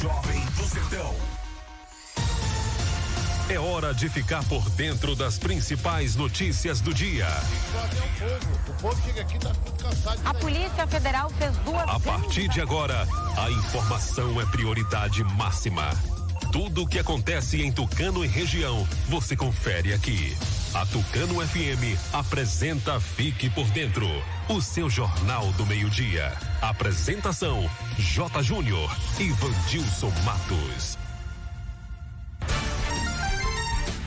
Jovem do Sertão. É hora de ficar por dentro das principais notícias do dia. O povo chega aqui tá cansado. A Polícia Federal fez duas. A partir de agora, a informação é prioridade máxima. Tudo o que acontece em Tucano e região, você confere aqui. A Tucano FM apresenta Fique por Dentro, o seu jornal do meio-dia. Apresentação: J. Júnior e Vandilson Matos.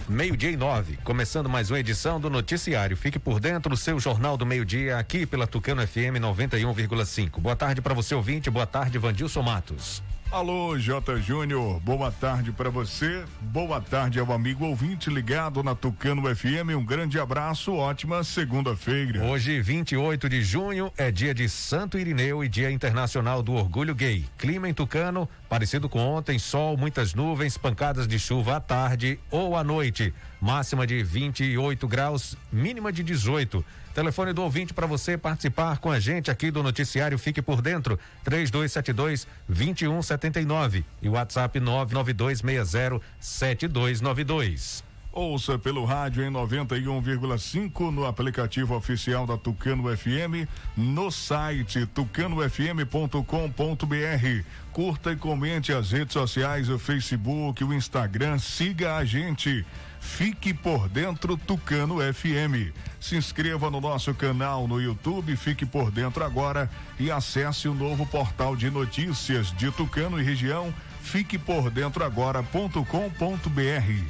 Meio-dia e nove, começando mais uma edição do Noticiário. Fique por dentro do seu Jornal do Meio-Dia, aqui pela Tucano FM 91,5. Boa tarde para você, ouvinte. Boa tarde, Vandilson Matos. Alô, J. Júnior, boa tarde para você, boa tarde ao amigo ouvinte ligado na Tucano FM, um grande abraço, ótima segunda-feira. Hoje, 28 de junho, é dia de Santo Irineu e Dia Internacional do Orgulho Gay. Clima em Tucano, parecido com ontem, sol, muitas nuvens, pancadas de chuva à tarde ou à noite. Máxima de 28 graus, mínima de 18. Telefone do ouvinte para você participar com a gente aqui do noticiário Fique por Dentro, 3272 2179 e WhatsApp 99260 7292. Ouça pelo rádio em 91,5 no aplicativo oficial da Tucano FM, no site tucanofm.com.br. Curta e comente as redes sociais, o Facebook, o Instagram, siga a gente. Fique por dentro Tucano FM. Se inscreva no nosso canal no YouTube, fique por dentro agora e acesse o novo portal de notícias de Tucano e região Fique por dentro agora.com.br.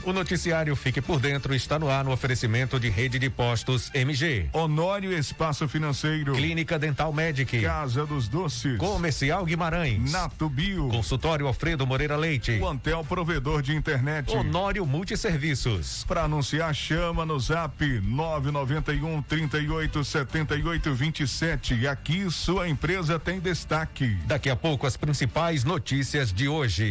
O noticiário Fique por Dentro está no ar no oferecimento de rede de postos MG. Honório Espaço Financeiro. Clínica Dental Medic. Casa dos Doces. Comercial Guimarães. Nato Bio. Consultório Alfredo Moreira Leite. O Antel Provedor de Internet. Honório Multisserviços. Para anunciar, chama no zap 991 38 78 27. Aqui sua empresa tem destaque. Daqui a pouco as principais notícias de hoje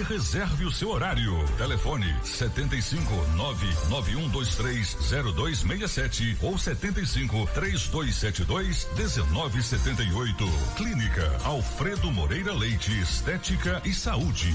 e reserve o seu horário. Telefone 75 99123 0267 ou 75 3272 1978. Clínica Alfredo Moreira Leite Estética e Saúde.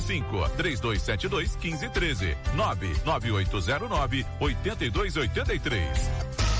75 3272 1513 99809 8283.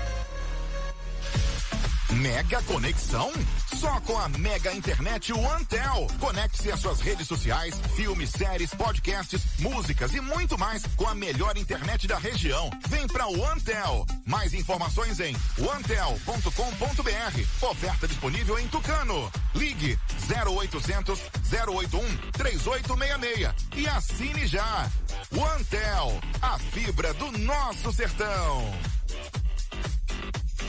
Mega conexão? Só com a Mega Internet OneTel. Conecte-se às suas redes sociais, filmes, séries, podcasts, músicas e muito mais com a melhor internet da região. Vem pra OneTel. Mais informações em onetel.com.br. Oferta disponível em Tucano. Ligue 0800 081 3866 e assine já. OneTel, a fibra do nosso sertão.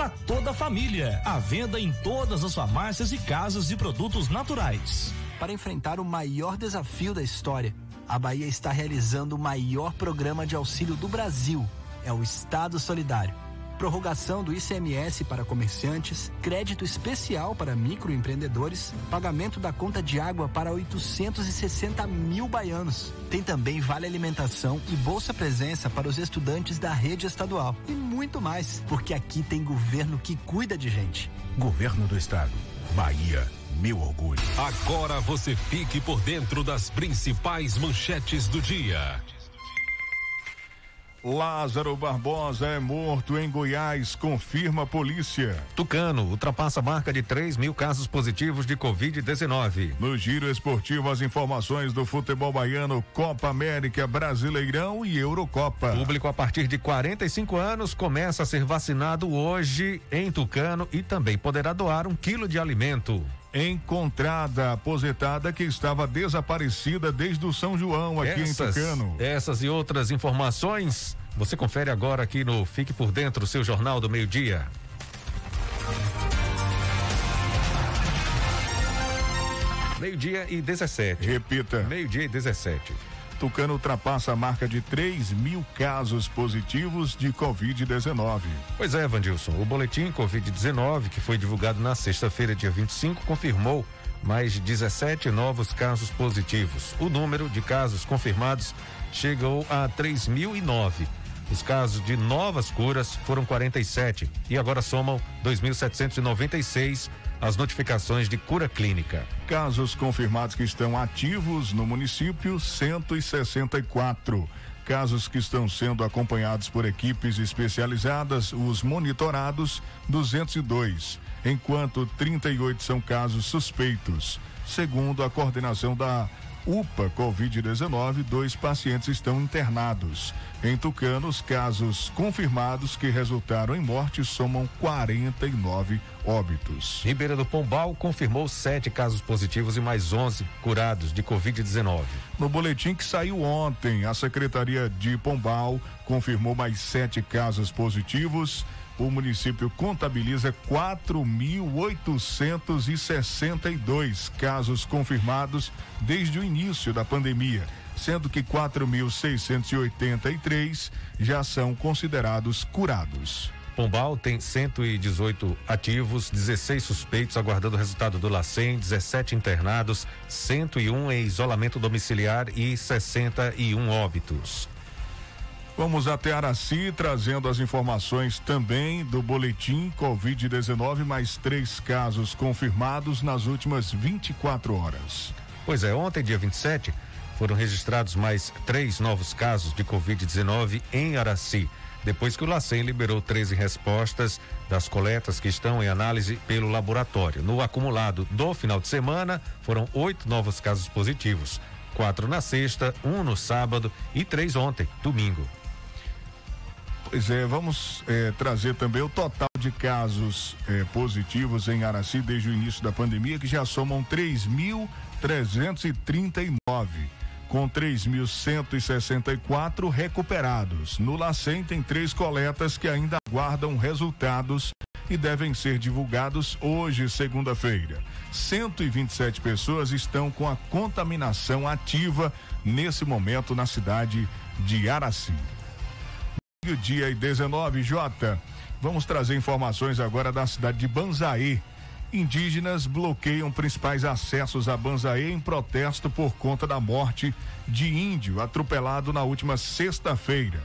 para toda a família. À venda em todas as farmácias e casas de produtos naturais. Para enfrentar o maior desafio da história, a Bahia está realizando o maior programa de auxílio do Brasil. É o Estado Solidário. Prorrogação do ICMS para comerciantes, crédito especial para microempreendedores, pagamento da conta de água para 860 mil baianos. Tem também vale alimentação e bolsa presença para os estudantes da rede estadual. E muito mais, porque aqui tem governo que cuida de gente. Governo do Estado. Bahia. Meu orgulho. Agora você fique por dentro das principais manchetes do dia. Lázaro Barbosa é morto em Goiás, confirma a polícia. Tucano ultrapassa a marca de 3 mil casos positivos de Covid-19. No giro esportivo, as informações do futebol baiano, Copa América, Brasileirão e Eurocopa. Público a partir de 45 anos começa a ser vacinado hoje em Tucano e também poderá doar um quilo de alimento encontrada aposentada que estava desaparecida desde o São João aqui essas, em Tucano. Essas e outras informações você confere agora aqui no Fique por Dentro, seu Jornal do Meio-Dia. Meio-dia e 17. Repita. Meio-dia e 17. Tucano ultrapassa a marca de 3 mil casos positivos de Covid-19. Pois é, Vandilson. O boletim Covid-19, que foi divulgado na sexta-feira, dia 25, confirmou mais de 17 novos casos positivos. O número de casos confirmados chegou a 3.009. Os casos de novas curas foram 47 e agora somam 2.796 as notificações de cura clínica. Casos confirmados que estão ativos no município 164. Casos que estão sendo acompanhados por equipes especializadas, os monitorados 202, enquanto 38 são casos suspeitos. Segundo a coordenação da UPA Covid-19, dois pacientes estão internados. Em Tucano, os casos confirmados que resultaram em morte somam 49 óbitos. Ribeira do Pombal confirmou sete casos positivos e mais 11 curados de Covid-19. No boletim que saiu ontem, a Secretaria de Pombal confirmou mais sete casos positivos o município contabiliza 4.862 casos confirmados desde o início da pandemia, sendo que 4.683 já são considerados curados. Pombal tem 118 ativos, 16 suspeitos aguardando o resultado do LACEN, 17 internados, 101 em isolamento domiciliar e 61 óbitos. Vamos até Araci, trazendo as informações também do boletim Covid-19, mais três casos confirmados nas últimas 24 horas. Pois é, ontem, dia 27, foram registrados mais três novos casos de Covid-19 em Araci, depois que o LACEN liberou 13 respostas das coletas que estão em análise pelo laboratório. No acumulado do final de semana, foram oito novos casos positivos quatro na sexta, um no sábado e três ontem, domingo. Pois é, vamos é, trazer também o total de casos é, positivos em Araci desde o início da pandemia, que já somam 3.339, com 3.164 recuperados. No LACEN tem três coletas que ainda aguardam resultados e devem ser divulgados hoje, segunda-feira. 127 pessoas estão com a contaminação ativa nesse momento na cidade de Araci. O dia e 19, J. Vamos trazer informações agora da cidade de Banzaê. Indígenas bloqueiam principais acessos a Banzaê em protesto por conta da morte de índio atropelado na última sexta-feira.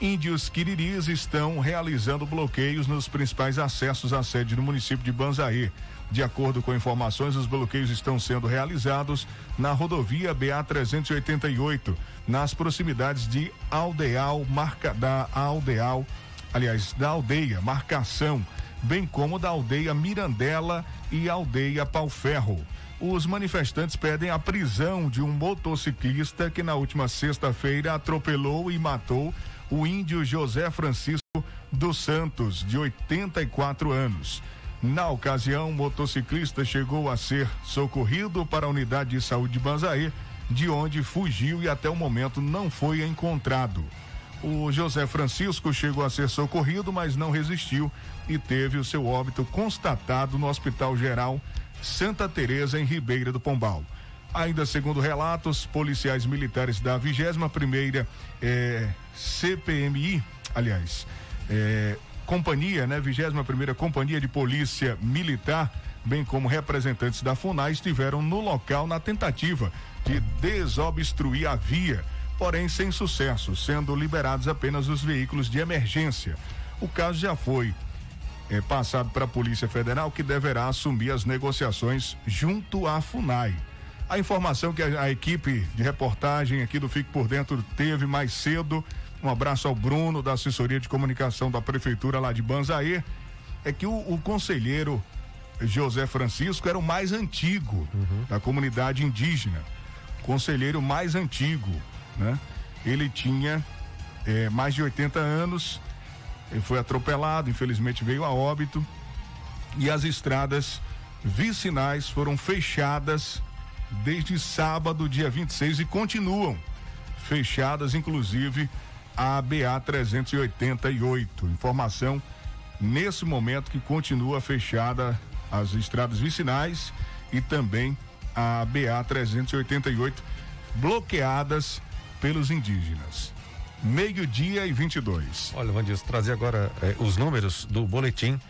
Índios quiriris estão realizando bloqueios nos principais acessos à sede do município de Banzaê. De acordo com informações, os bloqueios estão sendo realizados na rodovia BA 388, nas proximidades de Aldeal, marca da Aldeal, aliás, da aldeia Marcação, bem como da aldeia Mirandela e aldeia Palferro. Os manifestantes pedem a prisão de um motociclista que na última sexta-feira atropelou e matou o índio José Francisco dos Santos, de 84 anos. Na ocasião, o motociclista chegou a ser socorrido para a unidade de saúde de Banzaê, de onde fugiu e até o momento não foi encontrado. O José Francisco chegou a ser socorrido, mas não resistiu e teve o seu óbito constatado no Hospital Geral Santa Teresa em Ribeira do Pombal. Ainda segundo relatos, policiais militares da 21 primeira eh, CPMI, aliás, eh, companhia, né, 21 primeira Companhia de Polícia Militar, bem como representantes da FUNAI estiveram no local na tentativa de desobstruir a via, porém sem sucesso, sendo liberados apenas os veículos de emergência. O caso já foi é, passado para a Polícia Federal, que deverá assumir as negociações junto à FUNAI. A informação que a, a equipe de reportagem aqui do Fique por Dentro teve mais cedo um abraço ao Bruno, da assessoria de comunicação da prefeitura lá de Banzaê. É que o, o conselheiro José Francisco era o mais antigo uhum. da comunidade indígena. Conselheiro mais antigo, né? Ele tinha é, mais de 80 anos, ele foi atropelado, infelizmente veio a óbito. E as estradas vicinais foram fechadas desde sábado, dia 26, e continuam fechadas, inclusive a BA 388. Informação nesse momento que continua fechada as estradas vicinais e também a BA 388 bloqueadas pelos indígenas. Meio-dia e 22. Olha, Vandis, trazer agora eh, os números do boletim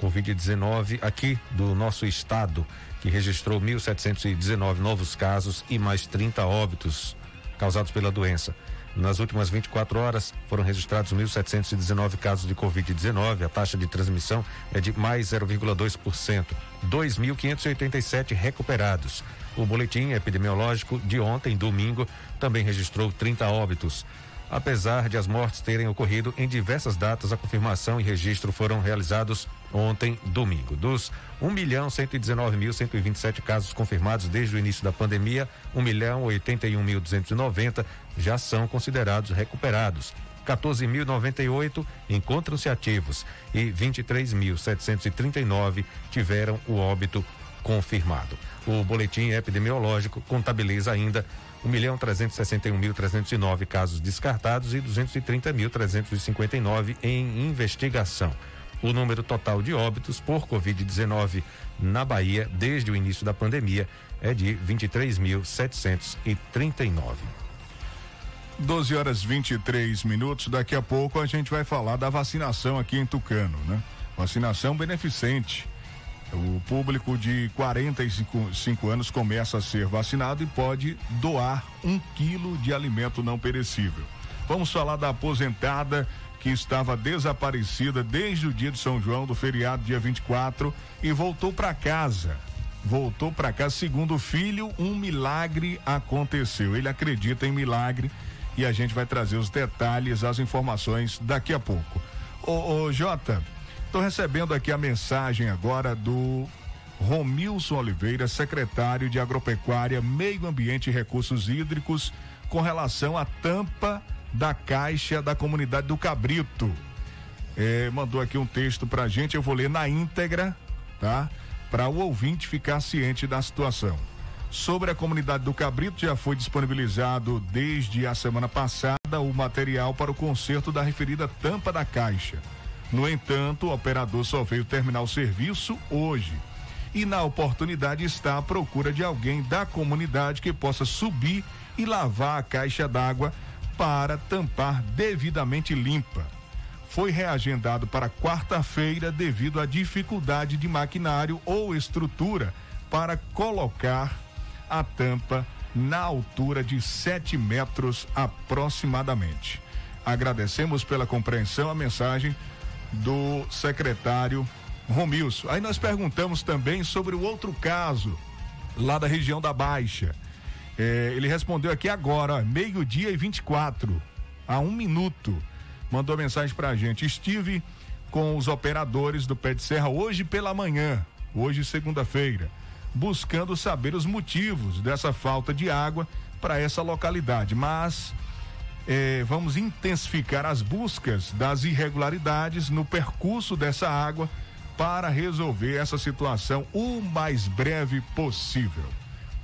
Covid-19 aqui do nosso estado, que registrou 1.719 novos casos e mais 30 óbitos causados pela doença. Nas últimas 24 horas foram registrados 1.719 casos de Covid-19. A taxa de transmissão é de mais 0,2%. 2.587 recuperados. O boletim epidemiológico de ontem, domingo, também registrou 30 óbitos. Apesar de as mortes terem ocorrido em diversas datas, a confirmação e registro foram realizados ontem, domingo. Dos 1 milhão 119 mil 127 casos confirmados desde o início da pandemia, 1 milhão 81 mil 290 já são considerados recuperados. 14.098 encontram-se ativos e 23.739 tiveram o óbito confirmado. O boletim epidemiológico contabiliza ainda 1 milhão 361 mil 309 casos descartados e 230 mil 359 em investigação. O número total de óbitos por Covid-19 na Bahia desde o início da pandemia é de 23.739. 12 horas 23 minutos. Daqui a pouco a gente vai falar da vacinação aqui em Tucano, né? Vacinação beneficente. O público de 45 anos começa a ser vacinado e pode doar um quilo de alimento não perecível. Vamos falar da aposentada que estava desaparecida desde o dia de São João, do feriado, dia 24, e voltou para casa. Voltou para casa, segundo o filho, um milagre aconteceu. Ele acredita em milagre e a gente vai trazer os detalhes, as informações daqui a pouco. Ô, ô Jota, estou recebendo aqui a mensagem agora do Romilson Oliveira, secretário de Agropecuária, Meio Ambiente e Recursos Hídricos, com relação à tampa da caixa da comunidade do Cabrito. É, mandou aqui um texto pra gente, eu vou ler na íntegra, tá? Para o ouvinte ficar ciente da situação. Sobre a comunidade do Cabrito, já foi disponibilizado desde a semana passada o material para o conserto da referida tampa da caixa. No entanto, o operador só veio terminar o serviço hoje. E na oportunidade está à procura de alguém da comunidade que possa subir e lavar a caixa d'água para tampar devidamente limpa. Foi reagendado para quarta-feira devido à dificuldade de maquinário ou estrutura para colocar a tampa na altura de 7 metros aproximadamente. Agradecemos pela compreensão a mensagem do secretário Romilson. Aí nós perguntamos também sobre o outro caso, lá da região da Baixa. É, ele respondeu aqui agora, meio-dia e 24, a um minuto. Mandou mensagem pra gente. Estive com os operadores do Pé de Serra hoje pela manhã, hoje segunda-feira buscando saber os motivos dessa falta de água para essa localidade. Mas eh, vamos intensificar as buscas das irregularidades no percurso dessa água para resolver essa situação o mais breve possível.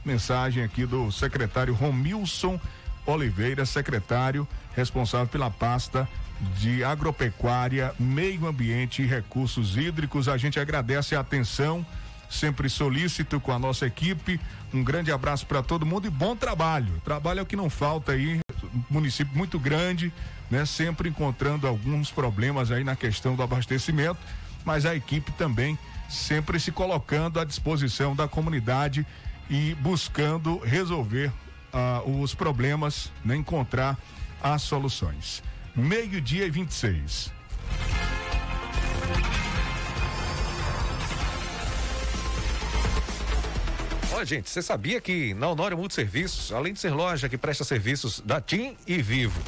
Mensagem aqui do secretário Romilson Oliveira, secretário responsável pela pasta de agropecuária, meio ambiente e recursos hídricos. A gente agradece a atenção sempre solícito com a nossa equipe. Um grande abraço para todo mundo e bom trabalho. Trabalho é o que não falta aí, município muito grande, né? Sempre encontrando alguns problemas aí na questão do abastecimento, mas a equipe também sempre se colocando à disposição da comunidade e buscando resolver uh, os problemas, né? encontrar as soluções. Meio-dia e 26. Olha, gente, você sabia que na Honório Multiserviços, além de ser loja que presta serviços da TIM e Vivo,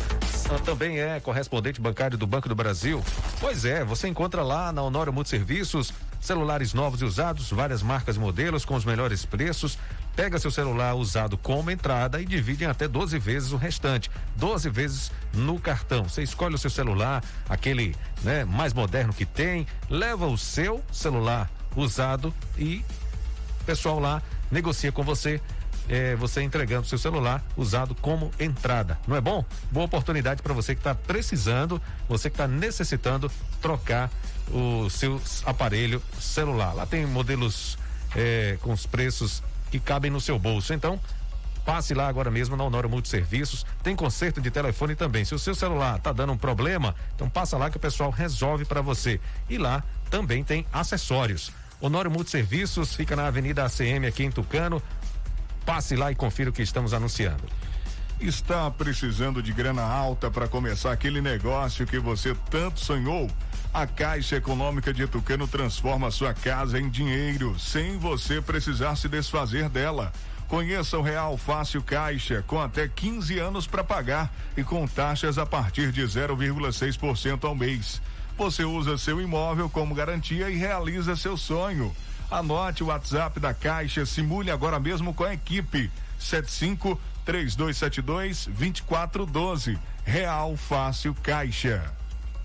também é correspondente bancário do Banco do Brasil? Pois é, você encontra lá na Honório Multiserviços celulares novos e usados, várias marcas e modelos com os melhores preços. Pega seu celular usado como entrada e divide em até 12 vezes o restante. 12 vezes no cartão. Você escolhe o seu celular, aquele né, mais moderno que tem, leva o seu celular usado e pessoal lá negocia com você é, você entregando seu celular usado como entrada. Não é bom? Boa oportunidade para você que está precisando, você que está necessitando trocar o seu aparelho celular. Lá tem modelos é, com os preços que cabem no seu bolso. Então, passe lá agora mesmo na Honório Multiserviços. Tem conserto de telefone também. Se o seu celular está dando um problema, então passa lá que o pessoal resolve para você. E lá também tem acessórios Honório Multiserviços fica na Avenida ACM aqui em Tucano. Passe lá e confira o que estamos anunciando. Está precisando de grana alta para começar aquele negócio que você tanto sonhou? A Caixa Econômica de Tucano transforma sua casa em dinheiro, sem você precisar se desfazer dela. Conheça o Real Fácil Caixa, com até 15 anos para pagar e com taxas a partir de 0,6% ao mês. Você usa seu imóvel como garantia e realiza seu sonho. Anote o WhatsApp da Caixa, simule agora mesmo com a equipe. 75 3272 2412. Real Fácil Caixa.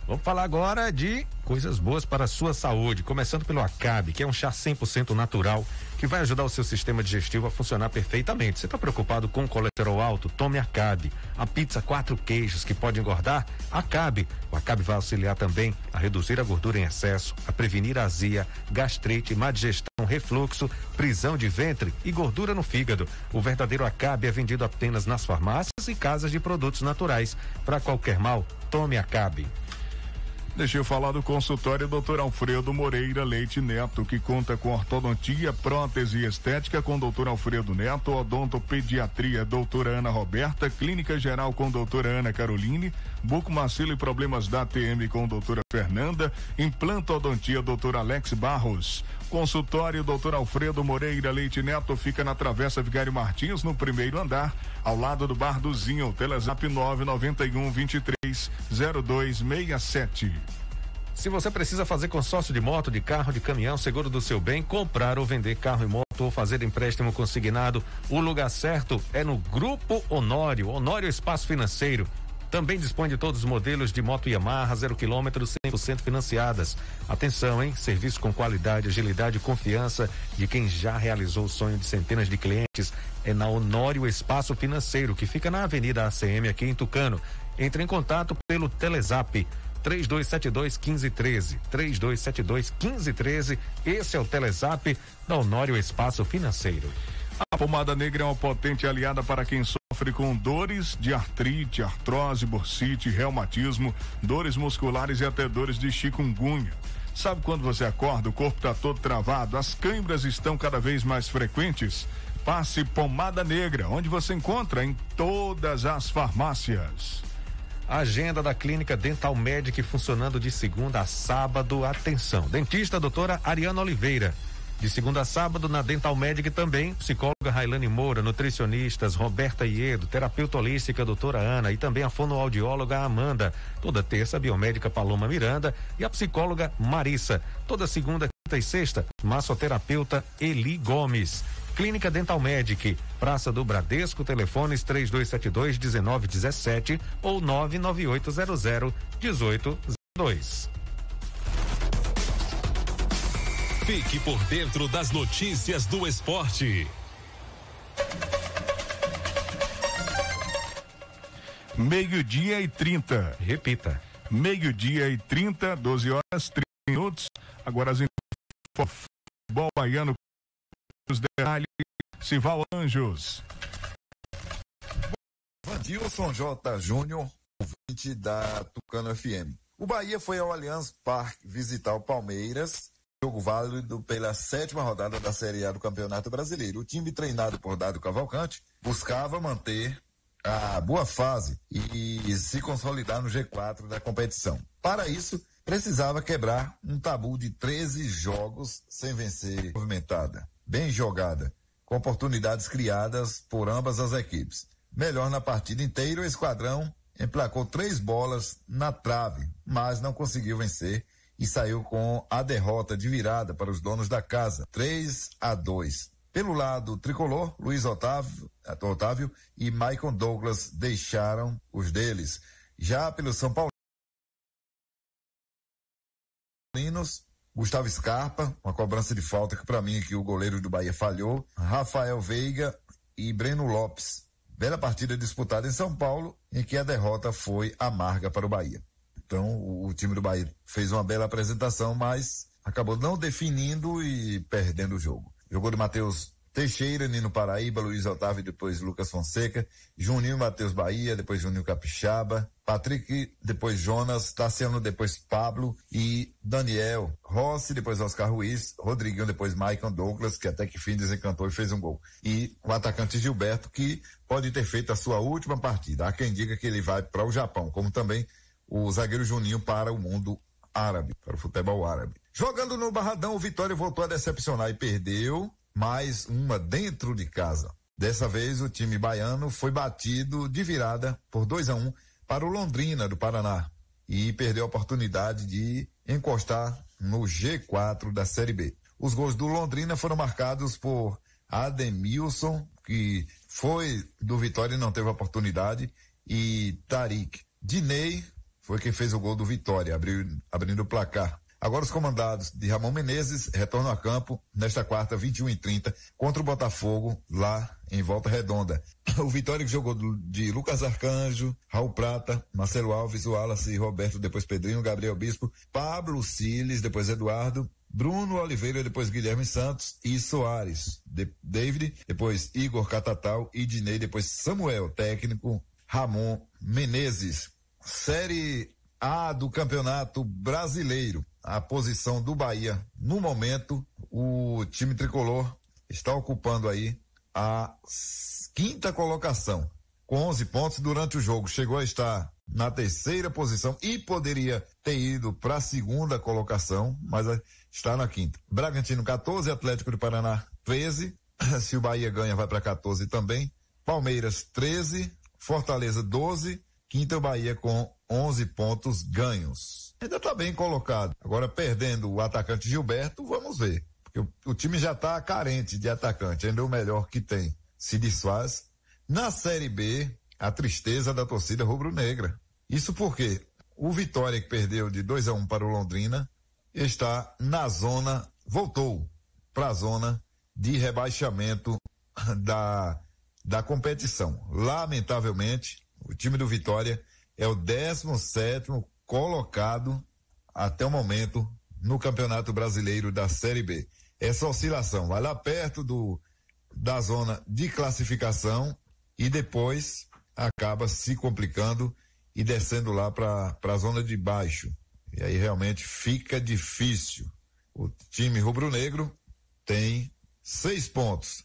Vamos falar agora de coisas boas para a sua saúde, começando pelo Acabe, que é um chá 100% natural que vai ajudar o seu sistema digestivo a funcionar perfeitamente. Você está preocupado com colesterol alto? Tome Acabe. A pizza quatro queijos que pode engordar? Acabe. O Acabe vai auxiliar também a reduzir a gordura em excesso, a prevenir a azia, gastrite, má digestão, refluxo, prisão de ventre e gordura no fígado. O verdadeiro Acabe é vendido apenas nas farmácias e casas de produtos naturais. Para qualquer mal, tome Acabe. Deixa eu falar do consultório Dr. Alfredo Moreira Leite Neto, que conta com ortodontia, prótese estética com Dr. Alfredo Neto, odontopediatria doutora Ana Roberta, clínica geral com doutora Ana Caroline, bucomacilo e problemas da ATM com doutora Fernanda, implantodontia doutor Alex Barros. Consultório Dr. Alfredo Moreira Leite Neto fica na Travessa Vigário Martins, no primeiro andar, ao lado do Bar do Zinho. Telezap 991 23 0267. Se você precisa fazer consórcio de moto, de carro, de caminhão, seguro do seu bem, comprar ou vender carro e moto ou fazer empréstimo consignado, o lugar certo é no Grupo Honório, Honório Espaço Financeiro. Também dispõe de todos os modelos de moto Yamaha, zero quilômetro, 100% financiadas. Atenção, hein? Serviço com qualidade, agilidade e confiança de quem já realizou o sonho de centenas de clientes. É na Honório Espaço Financeiro, que fica na Avenida ACM, aqui em Tucano. Entre em contato pelo Telezap 3272 1513. 3272 1513. Esse é o Telezap da Honório Espaço Financeiro. A pomada negra é uma potente aliada para quem sofre com dores de artrite, artrose, bursite, reumatismo, dores musculares e até dores de chikungunya. Sabe quando você acorda, o corpo está todo travado, as câimbras estão cada vez mais frequentes? Passe pomada negra, onde você encontra em todas as farmácias. Agenda da Clínica Dental Medic funcionando de segunda a sábado. Atenção. Dentista doutora Ariana Oliveira. De segunda a sábado na Dental Medic também, psicóloga Railane Moura, nutricionistas Roberta Iedo, terapeuta holística doutora Ana e também a fonoaudióloga Amanda. Toda terça, biomédica Paloma Miranda e a psicóloga Marissa. Toda segunda, quinta e sexta, massoterapeuta Eli Gomes. Clínica Dental Medic, Praça do Bradesco, telefones 3272 1917 ou 99800 1802. Fique por dentro das notícias do esporte. Meio-dia e 30. Repita. Meio-dia e 30, 12 horas, 30 minutos. Agora as futebol baiano os detalhes, Sival Anjos. Vandilson J. Júnior, ouvinte da Tucano FM. O Bahia foi ao Allianz Parque visitar o Palmeiras, jogo válido pela sétima rodada da Série A do Campeonato Brasileiro. O time treinado por Dado Cavalcante buscava manter a boa fase e se consolidar no G4 da competição. Para isso, precisava quebrar um tabu de 13 jogos sem vencer movimentada bem jogada, com oportunidades criadas por ambas as equipes. Melhor na partida inteira, o esquadrão emplacou três bolas na trave, mas não conseguiu vencer e saiu com a derrota de virada para os donos da casa, 3 a 2. Pelo lado tricolor, Luiz Otávio, Otávio e Michael Douglas deixaram os deles. Já pelo São Paulo, Gustavo Scarpa, uma cobrança de falta que para mim aqui o goleiro do Bahia falhou, Rafael Veiga e Breno Lopes. Bela partida disputada em São Paulo, em que a derrota foi amarga para o Bahia. Então, o, o time do Bahia fez uma bela apresentação, mas acabou não definindo e perdendo o jogo. Jogou de Matheus Teixeira, Nino Paraíba, Luiz Otávio, depois Lucas Fonseca, Juninho Matheus Bahia, depois Juninho Capixaba, Patrick, depois Jonas, Tassiano, depois Pablo e Daniel, Rossi, depois Oscar Ruiz, Rodriguinho, depois Maicon Douglas, que até que fim desencantou e fez um gol. E o atacante Gilberto, que pode ter feito a sua última partida. Há quem diga que ele vai para o Japão, como também o zagueiro Juninho para o mundo árabe, para o futebol árabe. Jogando no Barradão, o Vitória voltou a decepcionar e perdeu mais uma dentro de casa. Dessa vez, o time baiano foi batido de virada por 2 a 1 um para o Londrina do Paraná e perdeu a oportunidade de encostar no G4 da Série B. Os gols do Londrina foram marcados por Ademilson, que foi do Vitória e não teve oportunidade, e Tarik. Dinei foi quem fez o gol do Vitória, abriu, abrindo o placar. Agora os comandados de Ramon Menezes retornam a campo nesta quarta, 21 e 30 contra o Botafogo, lá em Volta Redonda. O Vitória que jogou de Lucas Arcanjo, Raul Prata, Marcelo Alves, Wallace, Roberto, depois Pedrinho, Gabriel Bispo, Pablo Siles, depois Eduardo, Bruno Oliveira, depois Guilherme Santos e Soares. De David, depois Igor Catatal e Dinei, depois Samuel, técnico Ramon Menezes. Série A do Campeonato Brasileiro a posição do Bahia. No momento, o time tricolor está ocupando aí a quinta colocação, com 11 pontos durante o jogo. Chegou a estar na terceira posição e poderia ter ido para a segunda colocação, mas está na quinta. Bragantino 14, Atlético de Paraná 13. Se o Bahia ganha, vai para 14 também. Palmeiras 13, Fortaleza 12, quinta o Bahia com 11 pontos ganhos. Ainda está bem colocado. Agora, perdendo o atacante Gilberto, vamos ver. Porque o, o time já está carente de atacante, ainda é o melhor que tem. Se desfaz. Na Série B, a tristeza da torcida rubro-negra. Isso porque o Vitória, que perdeu de 2 a 1 um para o Londrina, está na zona, voltou para a zona de rebaixamento da, da competição. Lamentavelmente, o time do Vitória é o 17 colocado até o momento no Campeonato Brasileiro da Série B. Essa oscilação vai lá perto do, da zona de classificação e depois acaba se complicando e descendo lá para a zona de baixo. E aí realmente fica difícil. O time rubro-negro tem seis pontos.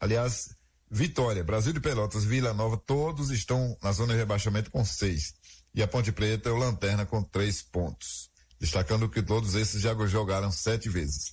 Aliás, Vitória, Brasil de Pelotas, Vila Nova, todos estão na zona de rebaixamento com seis. E a Ponte Preta é o Lanterna com três pontos. Destacando que todos esses já jogaram sete vezes.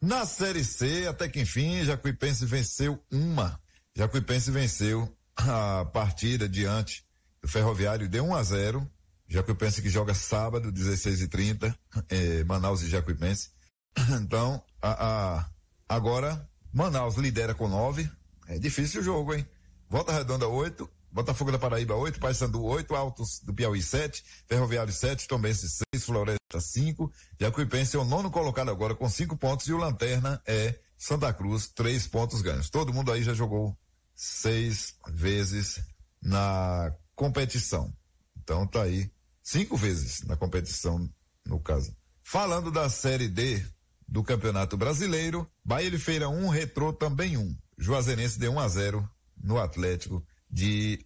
Na Série C, até que enfim, Jacuipense venceu uma. Jacuipense venceu a partida diante do Ferroviário de 1 a 0. Jacuipense que joga sábado, 16 e 30 eh, Manaus e Jacuipense. Então, a, a, agora, Manaus lidera com 9. É difícil o jogo, hein? Volta Redonda 8, Botafogo da Paraíba 8, Paysandu 8, Altos do Piauí 7, Ferroviário 7, Tombense 6, Floresta 5, Jacuipense é o nono colocado agora com 5 pontos e o Lanterna é Santa Cruz, 3 pontos ganhos. Todo mundo aí já jogou seis vezes na competição. Então tá aí, cinco vezes na competição, no caso. Falando da Série D do Campeonato Brasileiro, Bahia de Feira 1, um, Retrô também 1. Um. Juazeirense deu 1 um a 0 no Atlético de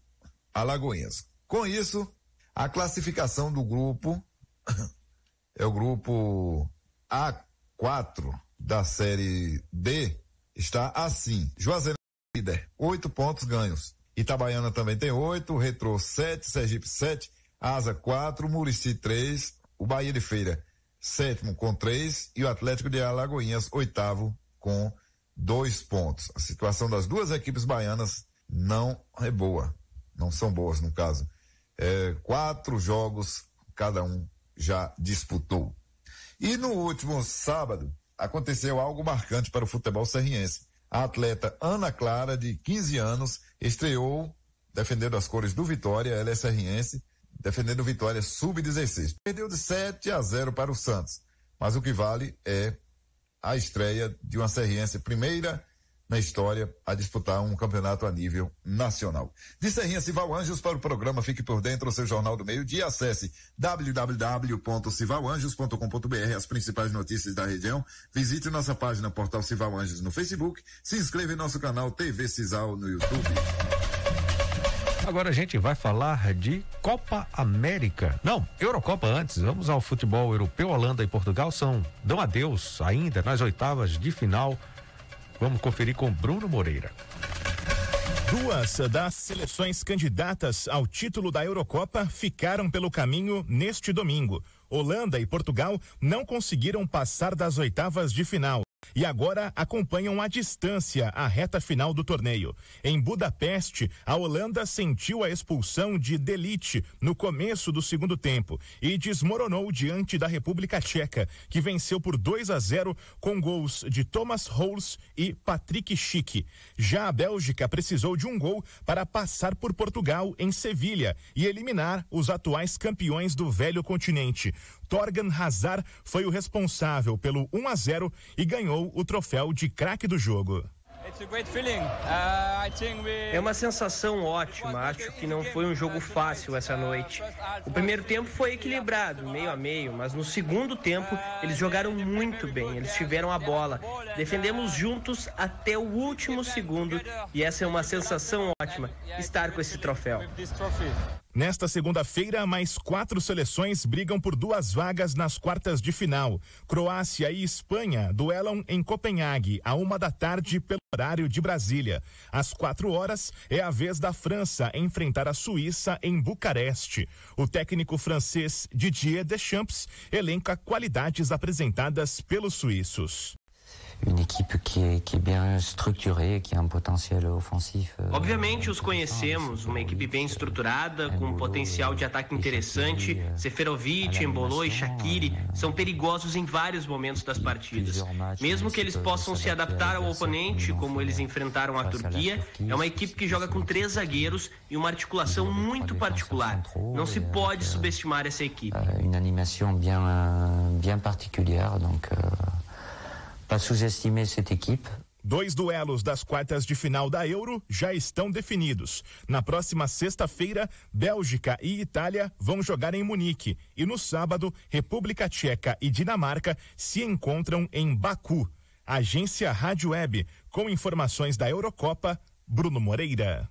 Alagoinhas. Com isso, a classificação do grupo é o grupo A4 da Série D está assim. Juazeirense líder, oito pontos ganhos. Itabaiana também tem oito, Retrô sete, Sergipe sete, Asa quatro, Murici três, o Bahia de Feira sétimo com três e o Atlético de Alagoinhas oitavo com dois pontos. A situação das duas equipes baianas não é boa, não são boas no caso. É, quatro jogos cada um já disputou. E no último sábado aconteceu algo marcante para o futebol serriense. A atleta Ana Clara, de 15 anos, estreou defendendo as cores do Vitória, ela é serriense, defendendo o Vitória sub-16. Perdeu de 7 a 0 para o Santos, mas o que vale é a estreia de uma serriense primeira na história a disputar um campeonato a nível nacional. De Serrinha Cival Anjos para o programa Fique por Dentro, o seu jornal do meio dia. Acesse www.civalanjos.com.br, as principais notícias da região. Visite nossa página Portal Cival Anjos no Facebook. Se inscreva em nosso canal TV Cisal no YouTube. Agora a gente vai falar de Copa América. Não, Eurocopa antes. Vamos ao futebol europeu. Holanda e Portugal são dão adeus ainda nas oitavas de final Vamos conferir com Bruno Moreira. Duas das seleções candidatas ao título da Eurocopa ficaram pelo caminho neste domingo. Holanda e Portugal não conseguiram passar das oitavas de final e agora acompanham à distância a reta final do torneio. Em Budapeste, a Holanda sentiu a expulsão de Delite no começo do segundo tempo e desmoronou diante da República Tcheca, que venceu por 2 a 0 com gols de Thomas Hols e Patrick Schick. Já a Bélgica precisou de um gol para passar por Portugal em Sevilha e eliminar os atuais campeões do velho continente. Torgan Hazard foi o responsável pelo 1 a 0 e ganhou o troféu de craque do jogo. Uh, é uma sensação ótima. Acho que não foi um jogo fácil essa noite. O primeiro tempo foi equilibrado, meio a meio, mas no segundo tempo eles jogaram muito bem. Eles tiveram a bola. Defendemos juntos até o último segundo e essa é uma sensação ótima estar com esse troféu. Nesta segunda-feira, mais quatro seleções brigam por duas vagas nas quartas de final. Croácia e Espanha duelam em Copenhague, a uma da tarde, pelo horário de Brasília. Às quatro horas, é a vez da França enfrentar a Suíça em Bucareste. O técnico francês Didier Deschamps elenca qualidades apresentadas pelos suíços. Une équipe qui est, qui est bien structurée, qui a un potentiel offensif. euh, Obviamente os conhecemos, uma equipe bem estruturada, com um potencial de ataque interessante. Seferovic, Embolou e Shaqiri são perigosos em vários momentos das partidas. Mesmo que eles possam se adaptar ao oponente, como eles enfrentaram a Turquia, é uma equipe que joga com três zagueiros e uma articulação muito particular. Não se pode subestimar essa equipe. euh, une animation bien, euh, pas sous-estimer cette équipe. Dois duelos das quartas de final da Euro já estão definidos. Na próxima sexta-feira, Bélgica e Itália vão jogar em Munique. E no sábado, República Tcheca e Dinamarca se encontram em Baku. Agência Rádio Web, com informações da Eurocopa, Bruno Moreira.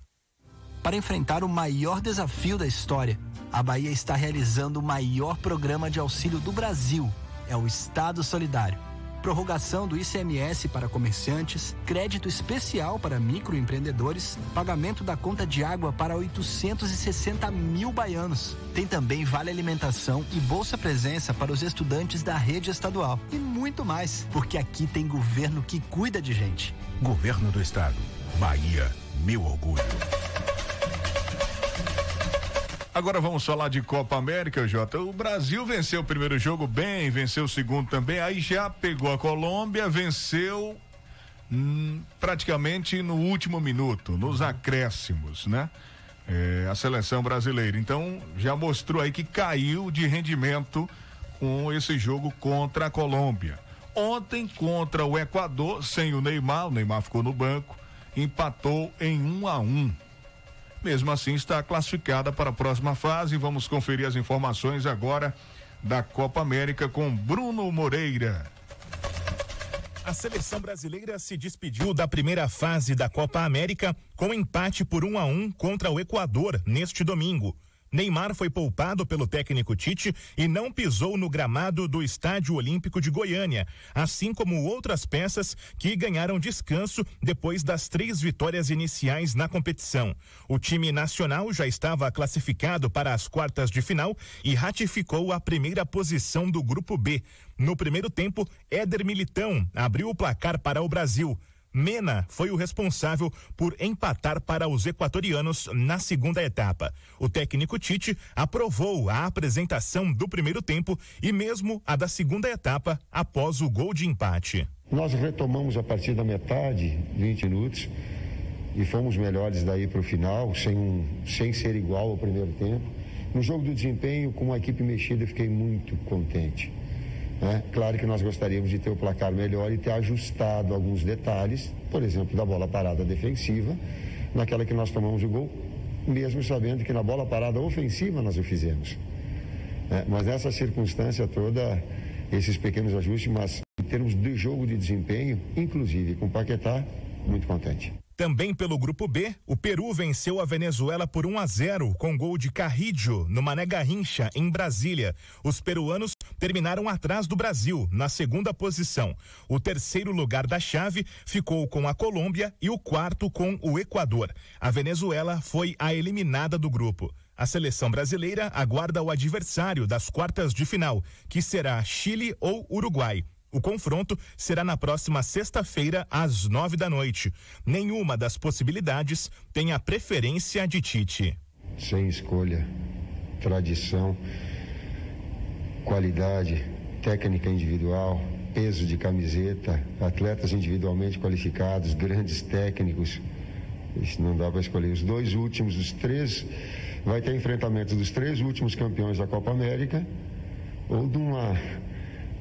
Para enfrentar o maior desafio da história, a Bahia está realizando o maior programa de auxílio do Brasil. É o Estado Solidário. Prorrogação do ICMS para comerciantes, crédito especial para microempreendedores, pagamento da conta de água para 860 mil baianos. Tem também vale alimentação e bolsa presença para os estudantes da rede estadual. E muito mais, porque aqui tem governo que cuida de gente. Governo do Estado. Bahia, meu orgulho. Agora vamos falar de Copa América, Jota. O Brasil venceu o primeiro jogo bem, venceu o segundo também, aí já pegou a Colômbia, venceu hum, praticamente no último minuto, nos acréscimos, né? É, a seleção brasileira. Então já mostrou aí que caiu de rendimento com esse jogo contra a Colômbia. Ontem contra o Equador, sem o Neymar, o Neymar ficou no banco, empatou em um a um. Mesmo assim, está classificada para a próxima fase. Vamos conferir as informações agora da Copa América com Bruno Moreira. A seleção brasileira se despediu da primeira fase da Copa América com empate por 1 a 1 contra o Equador neste domingo. Neymar foi poupado pelo técnico Tite e não pisou no gramado do Estádio Olímpico de Goiânia, assim como outras peças que ganharam descanso depois das três vitórias iniciais na competição. O time nacional já estava classificado para as quartas de final e ratificou a primeira posição do Grupo B. No primeiro tempo, Éder Militão abriu o placar para o Brasil. Mena foi o responsável por empatar para os equatorianos na segunda etapa. O técnico Tite aprovou a apresentação do primeiro tempo e mesmo a da segunda etapa após o gol de empate. Nós retomamos a partir da metade, 20 minutos, e fomos melhores daí para o final, sem, um, sem ser igual ao primeiro tempo. No jogo do desempenho, com a equipe mexida, fiquei muito contente. Né? Claro que nós gostaríamos de ter o placar melhor e ter ajustado alguns detalhes, por exemplo, da bola parada defensiva, naquela que nós tomamos o gol, mesmo sabendo que na bola parada ofensiva nós o fizemos. né? Mas nessa circunstância toda, esses pequenos ajustes, mas em termos de jogo de desempenho, inclusive com o Paquetá, muito contente. Também pelo grupo B, o Peru venceu a Venezuela por 1 a 0 com gol de Carrillo no Mané Garrincha em Brasília. Os peruanos terminaram atrás do Brasil na segunda posição. O terceiro lugar da chave ficou com a Colômbia e o quarto com o Equador. A Venezuela foi a eliminada do grupo. A seleção brasileira aguarda o adversário das quartas de final, que será Chile ou Uruguai. O confronto será na próxima sexta-feira, às nove da noite. Nenhuma das possibilidades tem a preferência de Tite. Sem escolha, tradição, qualidade, técnica individual, peso de camiseta, atletas individualmente qualificados, grandes técnicos. Isso não dá para escolher. Os dois últimos, os três, vai ter enfrentamento dos três últimos campeões da Copa América ou de uma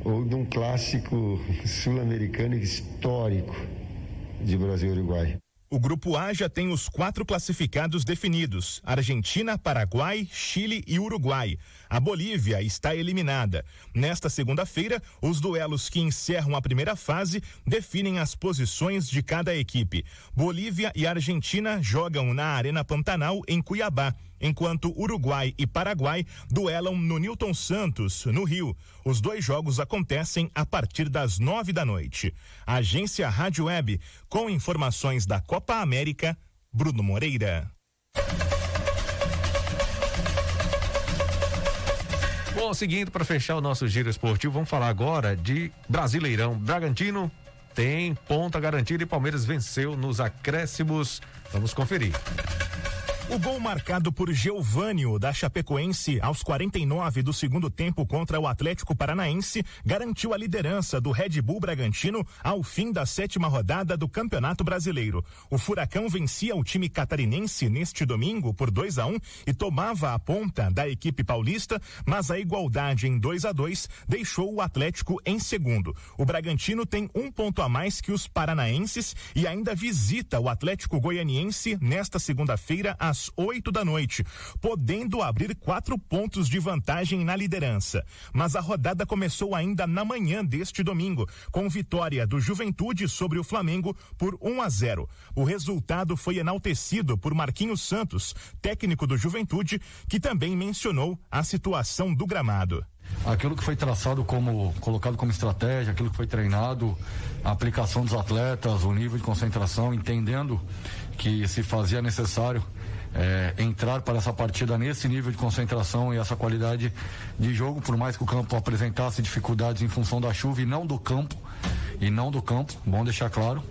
ou de um clássico sul-americano histórico de Brasil e Uruguai. O grupo A já tem os quatro classificados definidos: Argentina, Paraguai, Chile e Uruguai. A Bolívia está eliminada. Nesta segunda-feira, os duelos que encerram a primeira fase definem as posições de cada equipe. Bolívia e Argentina jogam na Arena Pantanal, em Cuiabá enquanto Uruguai e Paraguai duelam no Newton Santos, no Rio. Os dois jogos acontecem a partir das nove da noite. Agência Rádio Web, com informações da Copa América, Bruno Moreira. Bom, seguindo para fechar o nosso giro esportivo, vamos falar agora de Brasileirão. Bragantino tem ponta garantida e Palmeiras venceu nos acréscimos. Vamos conferir. O gol marcado por Geovânio da Chapecoense aos 49 do segundo tempo contra o Atlético Paranaense garantiu a liderança do Red Bull Bragantino ao fim da sétima rodada do Campeonato Brasileiro. O Furacão vencia o time catarinense neste domingo por 2 a 1 um, e tomava a ponta da equipe paulista, mas a igualdade em 2 a 2 deixou o Atlético em segundo. O Bragantino tem um ponto a mais que os paranaenses e ainda visita o Atlético Goianiense nesta segunda-feira às às 8 da noite, podendo abrir quatro pontos de vantagem na liderança. Mas a rodada começou ainda na manhã deste domingo, com vitória do Juventude sobre o Flamengo por 1 a 0. O resultado foi enaltecido por Marquinhos Santos, técnico do Juventude, que também mencionou a situação do gramado aquilo que foi traçado como colocado como estratégia, aquilo que foi treinado, a aplicação dos atletas, o nível de concentração, entendendo que se fazia necessário é, entrar para essa partida nesse nível de concentração e essa qualidade de jogo, por mais que o campo apresentasse dificuldades em função da chuva e não do campo. E não do campo, bom deixar claro,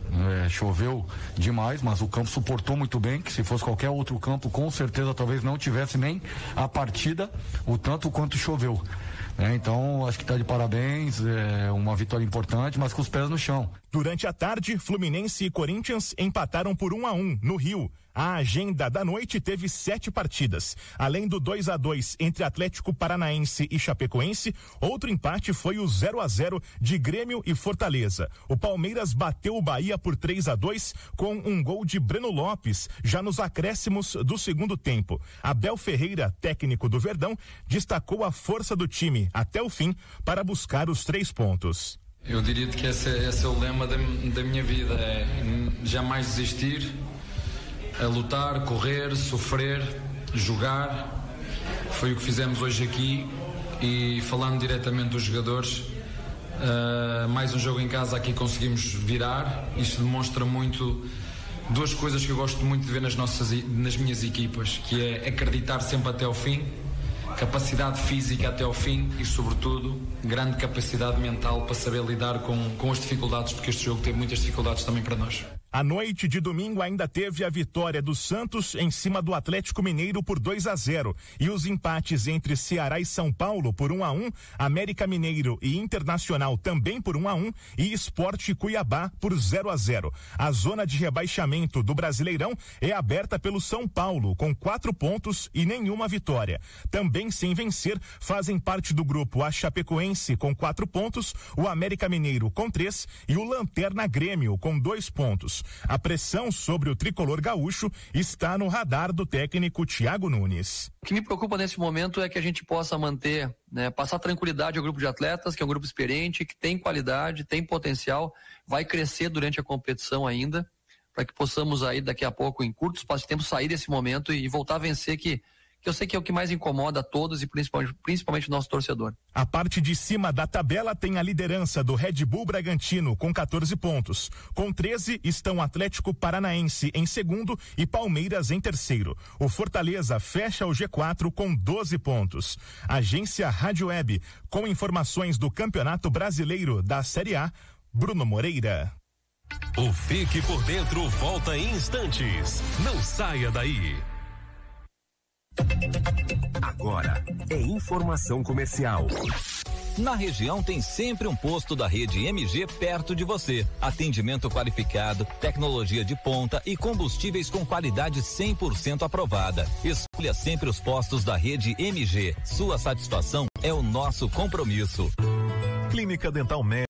é, choveu demais, mas o campo suportou muito bem, que se fosse qualquer outro campo, com certeza talvez não tivesse nem a partida, o tanto quanto choveu. É, então, acho que está de parabéns, é uma vitória importante, mas com os pés no chão. Durante a tarde, Fluminense e Corinthians empataram por 1 um a 1 um, no Rio. A agenda da noite teve sete partidas. Além do 2 a 2 entre Atlético Paranaense e Chapecoense, outro empate foi o 0 a 0 de Grêmio e Fortaleza. O Palmeiras bateu o Bahia por 3 a 2 com um gol de Breno Lopes, já nos acréscimos do segundo tempo. Abel Ferreira, técnico do Verdão, destacou a força do time até o fim para buscar os três pontos. Eu diria que esse, é, esse é o lema da, da minha vida, é jamais desistir a lutar, correr, sofrer, jogar. Foi o que fizemos hoje aqui e falando diretamente dos jogadores, uh, mais um jogo em casa aqui conseguimos virar. Isto demonstra muito duas coisas que eu gosto muito de ver nas, nossas, nas minhas equipas, que é acreditar sempre até ao fim, capacidade física até ao fim e, sobretudo, grande capacidade mental para saber lidar com, com as dificuldades, porque este jogo teve muitas dificuldades também para nós. A noite de domingo ainda teve a vitória do Santos em cima do Atlético Mineiro por 2 a 0 e os empates entre Ceará e São Paulo por 1 um a 1, um, América Mineiro e Internacional também por 1 um a 1 e Esporte Cuiabá por 0 a 0. A zona de rebaixamento do Brasileirão é aberta pelo São Paulo com quatro pontos e nenhuma vitória. Também sem vencer fazem parte do grupo a Chapecoense com quatro pontos, o América Mineiro com três e o Lanterna Grêmio com dois pontos. A pressão sobre o tricolor gaúcho está no radar do técnico Thiago Nunes. O que me preocupa nesse momento é que a gente possa manter, né, passar tranquilidade ao grupo de atletas, que é um grupo experiente, que tem qualidade, tem potencial, vai crescer durante a competição ainda, para que possamos aí daqui a pouco, em curto espaço de tempo, sair desse momento e voltar a vencer que que eu sei que é o que mais incomoda a todos e principalmente, principalmente o nosso torcedor. A parte de cima da tabela tem a liderança do Red Bull Bragantino com 14 pontos. Com 13 estão Atlético Paranaense em segundo e Palmeiras em terceiro. O Fortaleza fecha o G4 com 12 pontos. Agência Rádio Web com informações do Campeonato Brasileiro da Série A, Bruno Moreira. O Fique por Dentro volta em instantes. Não saia daí. Agora é informação comercial. Na região tem sempre um posto da rede MG perto de você. Atendimento qualificado, tecnologia de ponta e combustíveis com qualidade 100% aprovada. Escolha sempre os postos da rede MG. Sua satisfação é o nosso compromisso. Clínica Dental Médica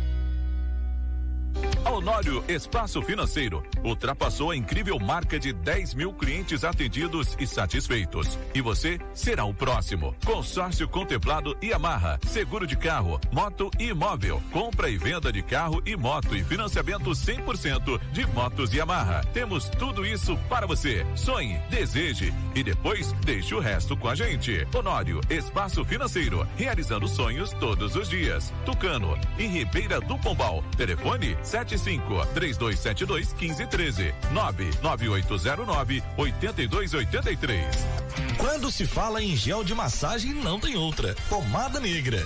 Honório Espaço Financeiro ultrapassou a incrível marca de 10 mil clientes atendidos e satisfeitos. E você será o próximo. Consórcio contemplado e amarra. Seguro de carro, moto e imóvel. Compra e venda de carro e moto e financiamento 100% de motos e amarra. Temos tudo isso para você. Sonhe, deseje e depois deixe o resto com a gente. Honório Espaço Financeiro. Realizando sonhos todos os dias. Tucano, em Ribeira do Pombal. Telefone 75 3272 1513 99809 8283. Quando se fala em gel de massagem, não tem outra. Pomada negra.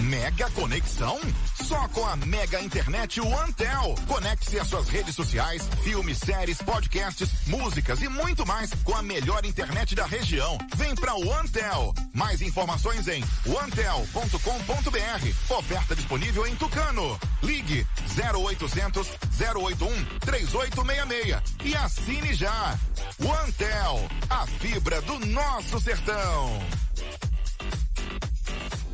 Mega conexão? Só com a Mega Internet OneTel. Conecte-se às suas redes sociais, filmes, séries, podcasts, músicas e muito mais com a melhor internet da região. Vem pra OneTel. Mais informações em onetel.com.br. Oferta disponível em Tucano. Ligue 0800 081 3866 e assine já. OneTel, a fibra do nosso sertão.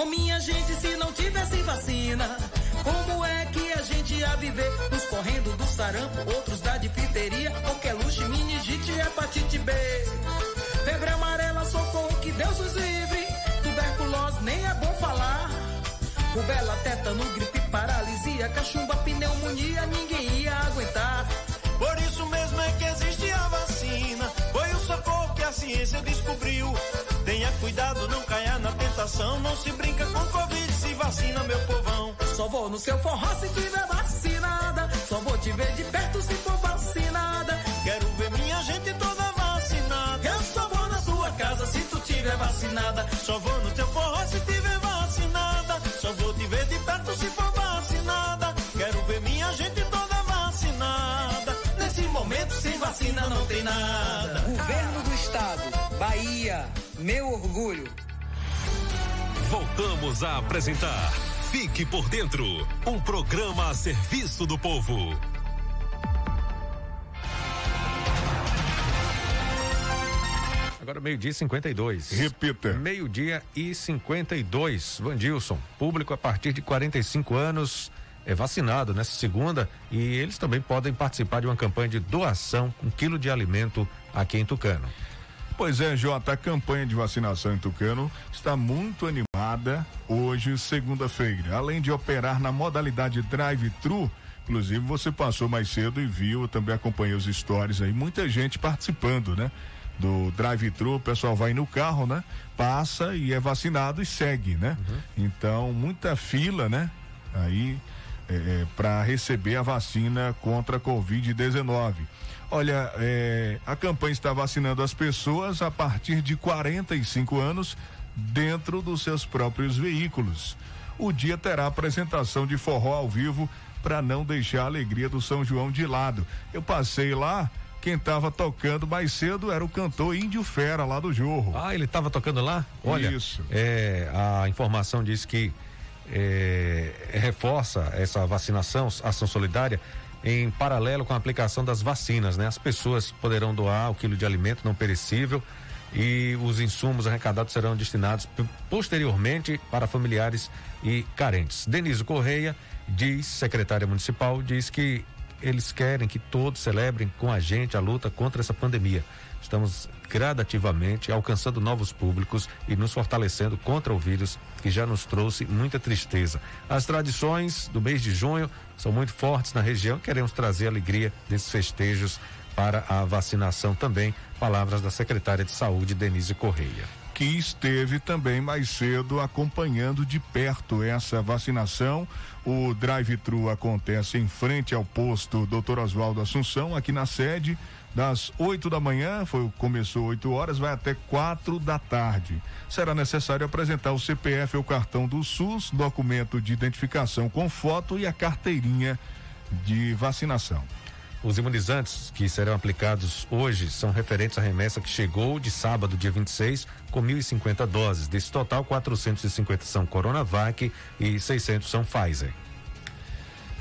Oh, minha gente, se não tivesse vacina, como é que a gente ia viver? Uns correndo do sarampo, outros da difteria, qualquer luxo, meningite hepatite B. Febre amarela, socorro, que Deus os livre. Tuberculose, nem é bom falar. Rubela, tétano, gripe, paralisia, cachumba, pneumonia, ninguém ia aguentar. Por isso mesmo é que existe a vacina. Foi o socorro que a ciência descobriu. Cuidado, não caia na tentação. Não se brinca com Covid, se vacina, meu povão. Só vou no seu forró se tiver vacinada. Só vou te ver de perto se for vacinada. Voltamos a apresentar Fique por Dentro um programa a serviço do povo. Agora meio-dia e 52. Repita. Meio-dia e 52. Vandilson, público a partir de 45 anos é vacinado nessa segunda e eles também podem participar de uma campanha de doação um quilo de alimento aqui em Tucano. Pois é, Jota, a campanha de vacinação em Tucano está muito animada hoje, segunda-feira. Além de operar na modalidade drive-thru, inclusive você passou mais cedo e viu, eu também acompanhei os stories aí, muita gente participando, né? Do drive-thru, o pessoal vai no carro, né? Passa e é vacinado e segue, né? Então, muita fila, né? Aí, é, é, para receber a vacina contra a Covid-19. Olha, é, a campanha está vacinando as pessoas a partir de 45 anos dentro dos seus próprios veículos. O dia terá apresentação de forró ao vivo para não deixar a alegria do São João de lado. Eu passei lá, quem estava tocando mais cedo era o cantor Índio Fera lá do Jorro. Ah, ele estava tocando lá? Olha, Isso. É, a informação diz que é, reforça essa vacinação, ação solidária, em paralelo com a aplicação das vacinas, né? As pessoas poderão doar o quilo de alimento não perecível e os insumos arrecadados serão destinados posteriormente para familiares e carentes. Denise Correia diz, secretária municipal, diz que eles querem que todos celebrem com a gente a luta contra essa pandemia. Estamos gradativamente alcançando novos públicos e nos fortalecendo contra o vírus que já nos trouxe muita tristeza. As tradições do mês de junho são muito fortes na região. Queremos trazer alegria desses festejos para a vacinação também. Palavras da secretária de Saúde, Denise Correia que esteve também mais cedo acompanhando de perto essa vacinação. O drive-thru acontece em frente ao posto Dr. Oswaldo Assunção, aqui na sede, das 8 da manhã, foi, começou 8 horas, vai até 4 da tarde. Será necessário apresentar o CPF ou cartão do SUS, documento de identificação com foto e a carteirinha de vacinação. Os imunizantes que serão aplicados hoje são referentes à remessa que chegou de sábado, dia 26, com 1.050 doses. Desse total, 450 são Coronavac e 600 são Pfizer.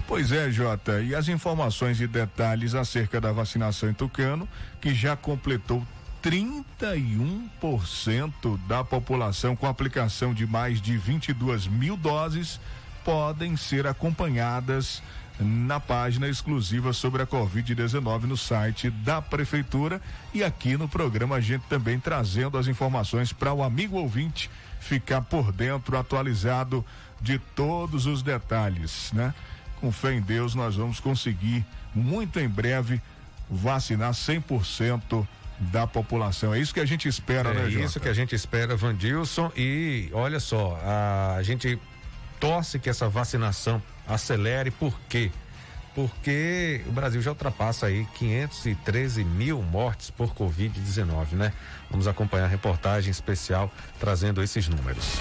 Pois é, Jota. E as informações e detalhes acerca da vacinação em Tucano, que já completou 31% da população com aplicação de mais de 22 mil doses, podem ser acompanhadas na página exclusiva sobre a Covid-19 no site da Prefeitura e aqui no programa a gente também trazendo as informações para o amigo ouvinte ficar por dentro, atualizado de todos os detalhes, né? Com fé em Deus, nós vamos conseguir muito em breve vacinar 100% da população. É isso que a gente espera, é né, É isso que a gente espera, Vandilson. E olha só, a gente torce que essa vacinação acelere, por quê? Porque o Brasil já ultrapassa aí 513 mil mortes por Covid-19, né? Vamos acompanhar a reportagem especial trazendo esses números.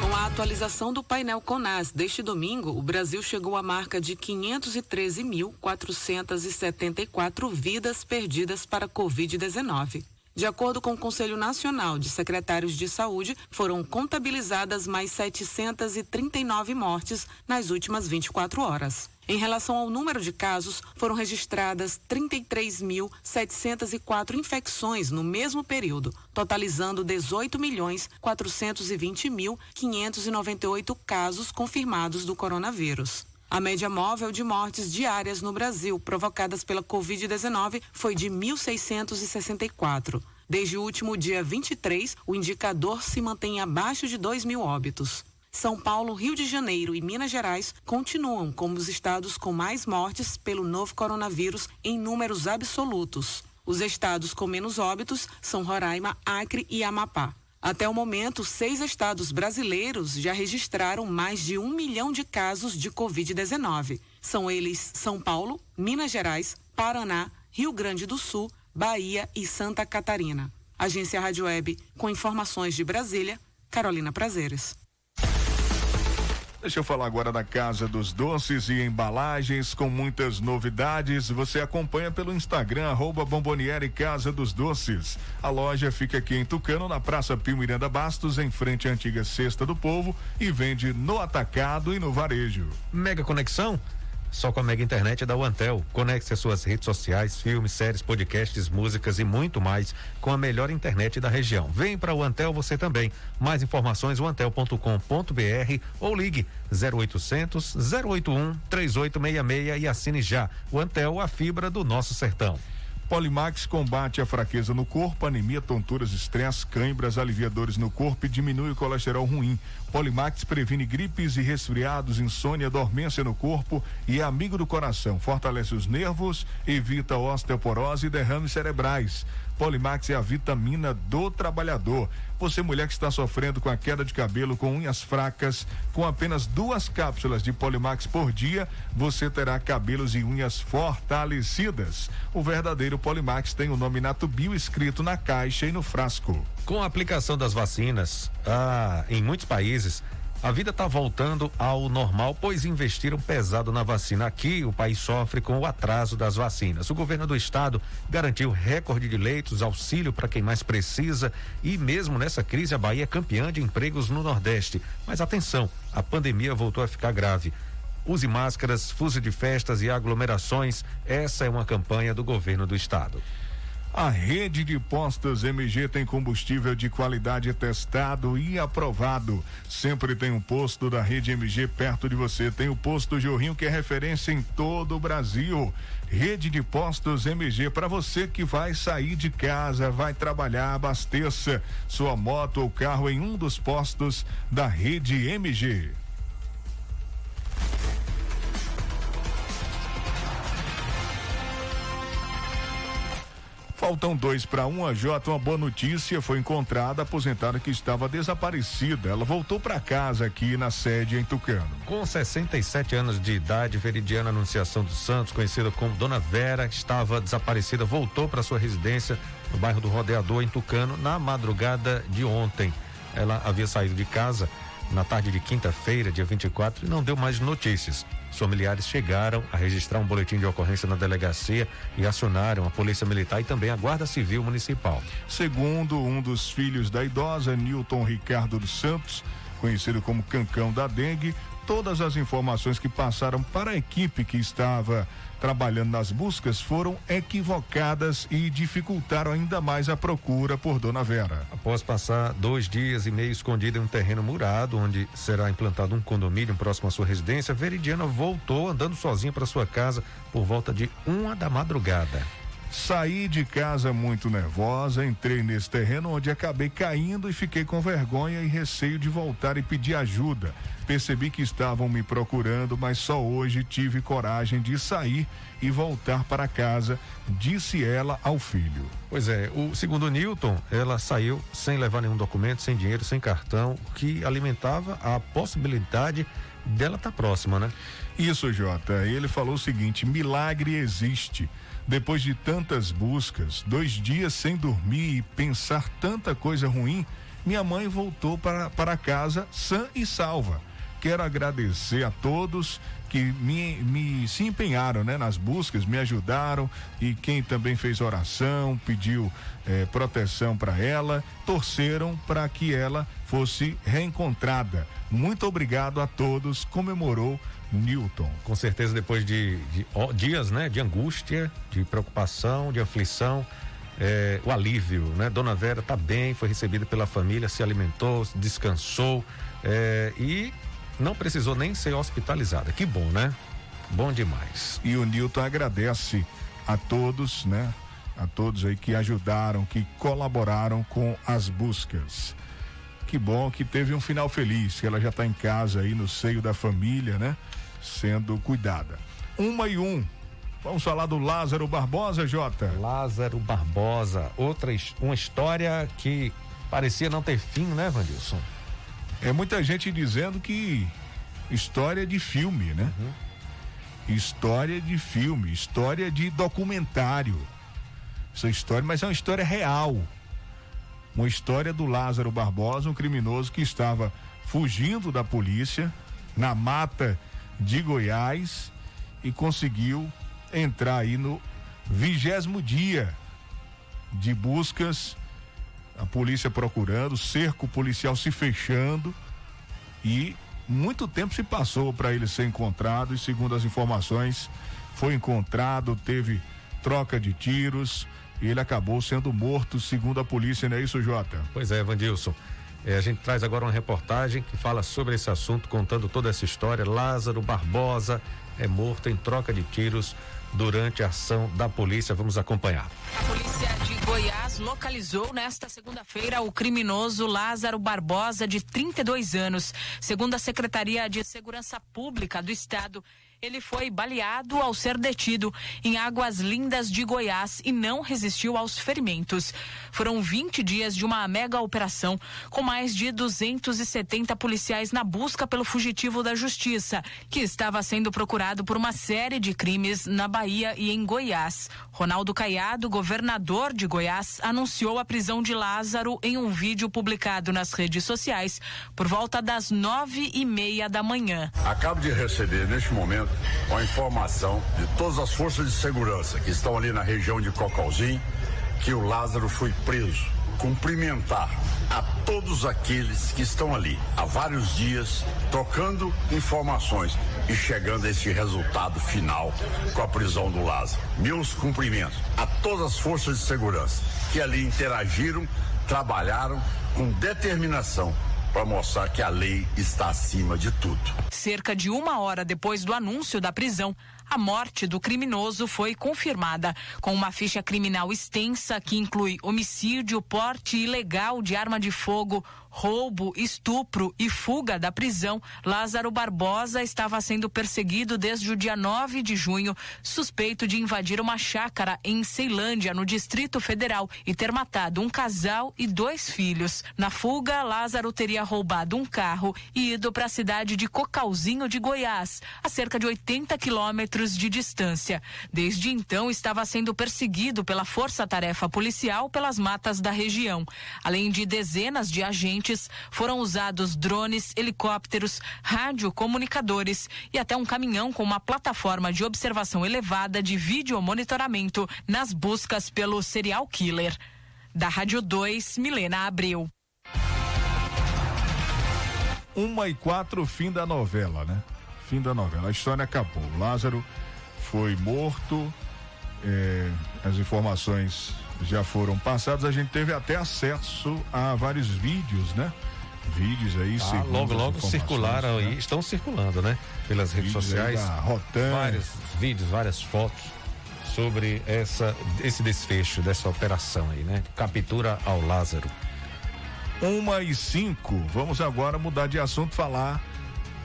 Com a atualização do painel CONAS deste domingo, o Brasil chegou à marca de 513.474 vidas perdidas para Covid-19. De acordo com o Conselho Nacional de Secretários de Saúde, foram contabilizadas mais 739 mortes nas últimas 24 horas. Em relação ao número de casos, foram registradas 33.704 infecções no mesmo período, totalizando 18 milhões 420 mil 598 casos confirmados do coronavírus. A média móvel de mortes diárias no Brasil provocadas pela Covid-19 foi de 1.664. Desde o último dia 23, o indicador se mantém abaixo de 2 mil óbitos. São Paulo, Rio de Janeiro e Minas Gerais continuam como os estados com mais mortes pelo novo coronavírus em números absolutos. Os estados com menos óbitos são Roraima, Acre e Amapá. Até o momento, seis estados brasileiros já registraram mais de um milhão de casos de Covid-19. São eles São Paulo, Minas Gerais, Paraná, Rio Grande do Sul, Bahia e Santa Catarina. Agência Rádio Web, com informações de Brasília, Carolina Prazeres. Deixa eu falar agora da Casa dos Doces e Embalagens com muitas novidades. Você acompanha pelo Instagram, arroba Bomboniere Casa dos Doces. A loja fica aqui em Tucano, na Praça Pio Miranda Bastos, em frente à antiga Cesta do Povo e vende no atacado e no varejo. Mega Conexão? Só com a Mega Internet da Antel. Conecte as suas redes sociais, filmes, séries, podcasts, músicas e muito mais com a melhor internet da região. Vem para o Antel você também. Mais informações antel.com.br ou ligue 0800 081 3866 e assine já. O Antel, a fibra do nosso sertão. Polimax combate a fraqueza no corpo, anemia, tonturas, estresse, cãibras, aliviadores no corpo e diminui o colesterol ruim. Polimax previne gripes e resfriados, insônia, dormência no corpo e é amigo do coração. Fortalece os nervos, evita osteoporose e derrames cerebrais. Polimax é a vitamina do trabalhador. Você, mulher que está sofrendo com a queda de cabelo, com unhas fracas, com apenas duas cápsulas de Polimax por dia, você terá cabelos e unhas fortalecidas. O verdadeiro Polimax tem o nome Natubio escrito na caixa e no frasco. Com a aplicação das vacinas, ah, em muitos países, a vida está voltando ao normal, pois investiram pesado na vacina. Aqui, o país sofre com o atraso das vacinas. O governo do estado garantiu recorde de leitos, auxílio para quem mais precisa e mesmo nessa crise a Bahia é campeã de empregos no Nordeste. Mas atenção, a pandemia voltou a ficar grave. Use máscaras, fuso de festas e aglomerações. Essa é uma campanha do governo do estado. A rede de postos MG tem combustível de qualidade testado e aprovado. Sempre tem um posto da rede MG perto de você. Tem o posto Jorrinho que é referência em todo o Brasil. Rede de postos MG para você que vai sair de casa, vai trabalhar, abasteça sua moto ou carro em um dos postos da rede MG. Faltam dois para um. A Jota, uma boa notícia. Foi encontrada a aposentada que estava desaparecida. Ela voltou para casa aqui na sede em Tucano. Com 67 anos de idade, Veridiana Anunciação dos Santos, conhecida como Dona Vera, estava desaparecida, voltou para sua residência no bairro do Rodeador, em Tucano, na madrugada de ontem. Ela havia saído de casa na tarde de quinta-feira, dia 24, e não deu mais notícias. Os familiares chegaram a registrar um boletim de ocorrência na delegacia e acionaram a Polícia Militar e também a Guarda Civil Municipal. Segundo um dos filhos da idosa, Newton Ricardo dos Santos, conhecido como Cancão da Dengue, todas as informações que passaram para a equipe que estava trabalhando nas buscas foram equivocadas e dificultaram ainda mais a procura por Dona Vera. Após passar dois dias e meio escondida em um terreno murado, onde será implantado um condomínio próximo à sua residência, Veridiana voltou andando sozinha para sua casa por volta de uma da madrugada. Saí de casa muito nervosa, entrei nesse terreno onde acabei caindo e fiquei com vergonha e receio de voltar e pedir ajuda. Percebi que estavam me procurando, mas só hoje tive coragem de sair e voltar para casa, disse ela ao filho. Pois é, o segundo Newton, ela saiu sem levar nenhum documento, sem dinheiro, sem cartão, o que alimentava a possibilidade dela estar tá próxima, né? Isso, Jota. Ele falou o seguinte: milagre existe. Depois de tantas buscas, dois dias sem dormir e pensar tanta coisa ruim, minha mãe voltou para, para casa sã e salva. Quero agradecer a todos que me, me se empenharam né, nas buscas, me ajudaram e quem também fez oração, pediu eh, proteção para ela, torceram para que ela fosse reencontrada. Muito obrigado a todos, comemorou Newton. Com certeza, depois de, de dias né, de angústia, de preocupação, de aflição, é, o alívio, né? Dona Vera está bem, foi recebida pela família, se alimentou, descansou é, e não precisou nem ser hospitalizada. Que bom, né? Bom demais. E o Newton agradece a todos, né? A todos aí que ajudaram, que colaboraram com as buscas. Que bom que teve um final feliz, que ela já está em casa aí no seio da família, né? Sendo cuidada. Uma e um. Vamos falar do Lázaro Barbosa, Jota. Lázaro Barbosa, outra uma história que parecia não ter fim, né, Vandilson? É muita gente dizendo que história de filme, né? Uhum. História de filme, história de documentário. Essa história, mas é uma história real. Uma história do Lázaro Barbosa, um criminoso que estava fugindo da polícia na mata de Goiás e conseguiu entrar aí no vigésimo dia de buscas, a polícia procurando, cerco policial se fechando e muito tempo se passou para ele ser encontrado e segundo as informações foi encontrado, teve troca de tiros e ele acabou sendo morto, segundo a polícia, não é isso, Jota? Pois é, Vandilson. É, a gente traz agora uma reportagem que fala sobre esse assunto, contando toda essa história. Lázaro Barbosa é morto em troca de tiros durante a ação da polícia. Vamos acompanhar. A polícia de Goiás localizou nesta segunda-feira o criminoso Lázaro Barbosa, de 32 anos. Segundo a Secretaria de Segurança Pública do Estado, ele foi baleado ao ser detido em Águas Lindas de Goiás e não resistiu aos ferimentos. Foram 20 dias de uma mega operação com mais de 270 policiais na busca pelo fugitivo da justiça, que estava sendo procurado por uma série de crimes na Bahia e em Goiás. Ronaldo Caiado, governador de Goiás, anunciou a prisão de Lázaro em um vídeo publicado nas redes sociais por volta das nove e meia da manhã. Acabo de receber neste momento com a informação de todas as forças de segurança que estão ali na região de Cocalzinho que o Lázaro foi preso. cumprimentar a todos aqueles que estão ali há vários dias trocando informações e chegando a esse resultado final com a prisão do Lázaro. Meus cumprimentos a todas as forças de segurança que ali interagiram, trabalharam com determinação para mostrar que a lei está acima de tudo. Cerca de uma hora depois do anúncio da prisão, a morte do criminoso foi confirmada com uma ficha criminal extensa que inclui homicídio, porte ilegal de arma de fogo, roubo, estupro e fuga da prisão. Lázaro Barbosa estava sendo perseguido desde o dia 9 de junho, suspeito de invadir uma chácara em Ceilândia, no Distrito Federal, e ter matado um casal e dois filhos. Na fuga, Lázaro teria roubado um carro e ido para a cidade de Cocalzinho de Goiás, a cerca de 80 quilômetros de distância. Desde então, estava sendo perseguido pela Força Tarefa Policial pelas matas da região. Além de dezenas de agentes foram usados drones, helicópteros, radiocomunicadores e até um caminhão com uma plataforma de observação elevada de vídeo monitoramento nas buscas pelo serial killer. Da Rádio 2, Milena Abreu. Uma e quatro, fim da novela, né? Fim da novela. A história acabou. Lázaro foi morto. É, as informações já foram passadas. A gente teve até acesso a vários vídeos, né? Vídeos aí, ah, logo, logo circularam né? aí, estão circulando, né? Pelas redes vídeos sociais. Vários vídeos, várias fotos sobre essa, esse desfecho dessa operação aí, né? Captura ao Lázaro. Uma e cinco. Vamos agora mudar de assunto, falar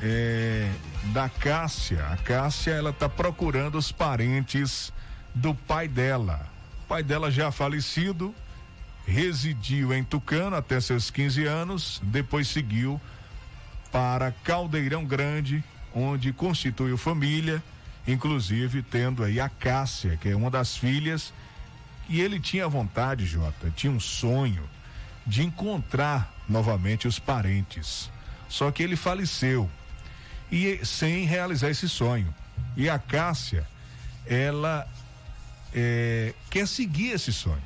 é, da Cássia. A Cássia, ela tá procurando os parentes do pai dela. Pai dela já falecido, residiu em Tucano até seus 15 anos, depois seguiu para Caldeirão Grande, onde constituiu família, inclusive tendo aí a Cássia, que é uma das filhas, e ele tinha vontade, Jota, tinha um sonho de encontrar novamente os parentes. Só que ele faleceu e sem realizar esse sonho. E a Cássia, ela é, quer seguir esse sonho.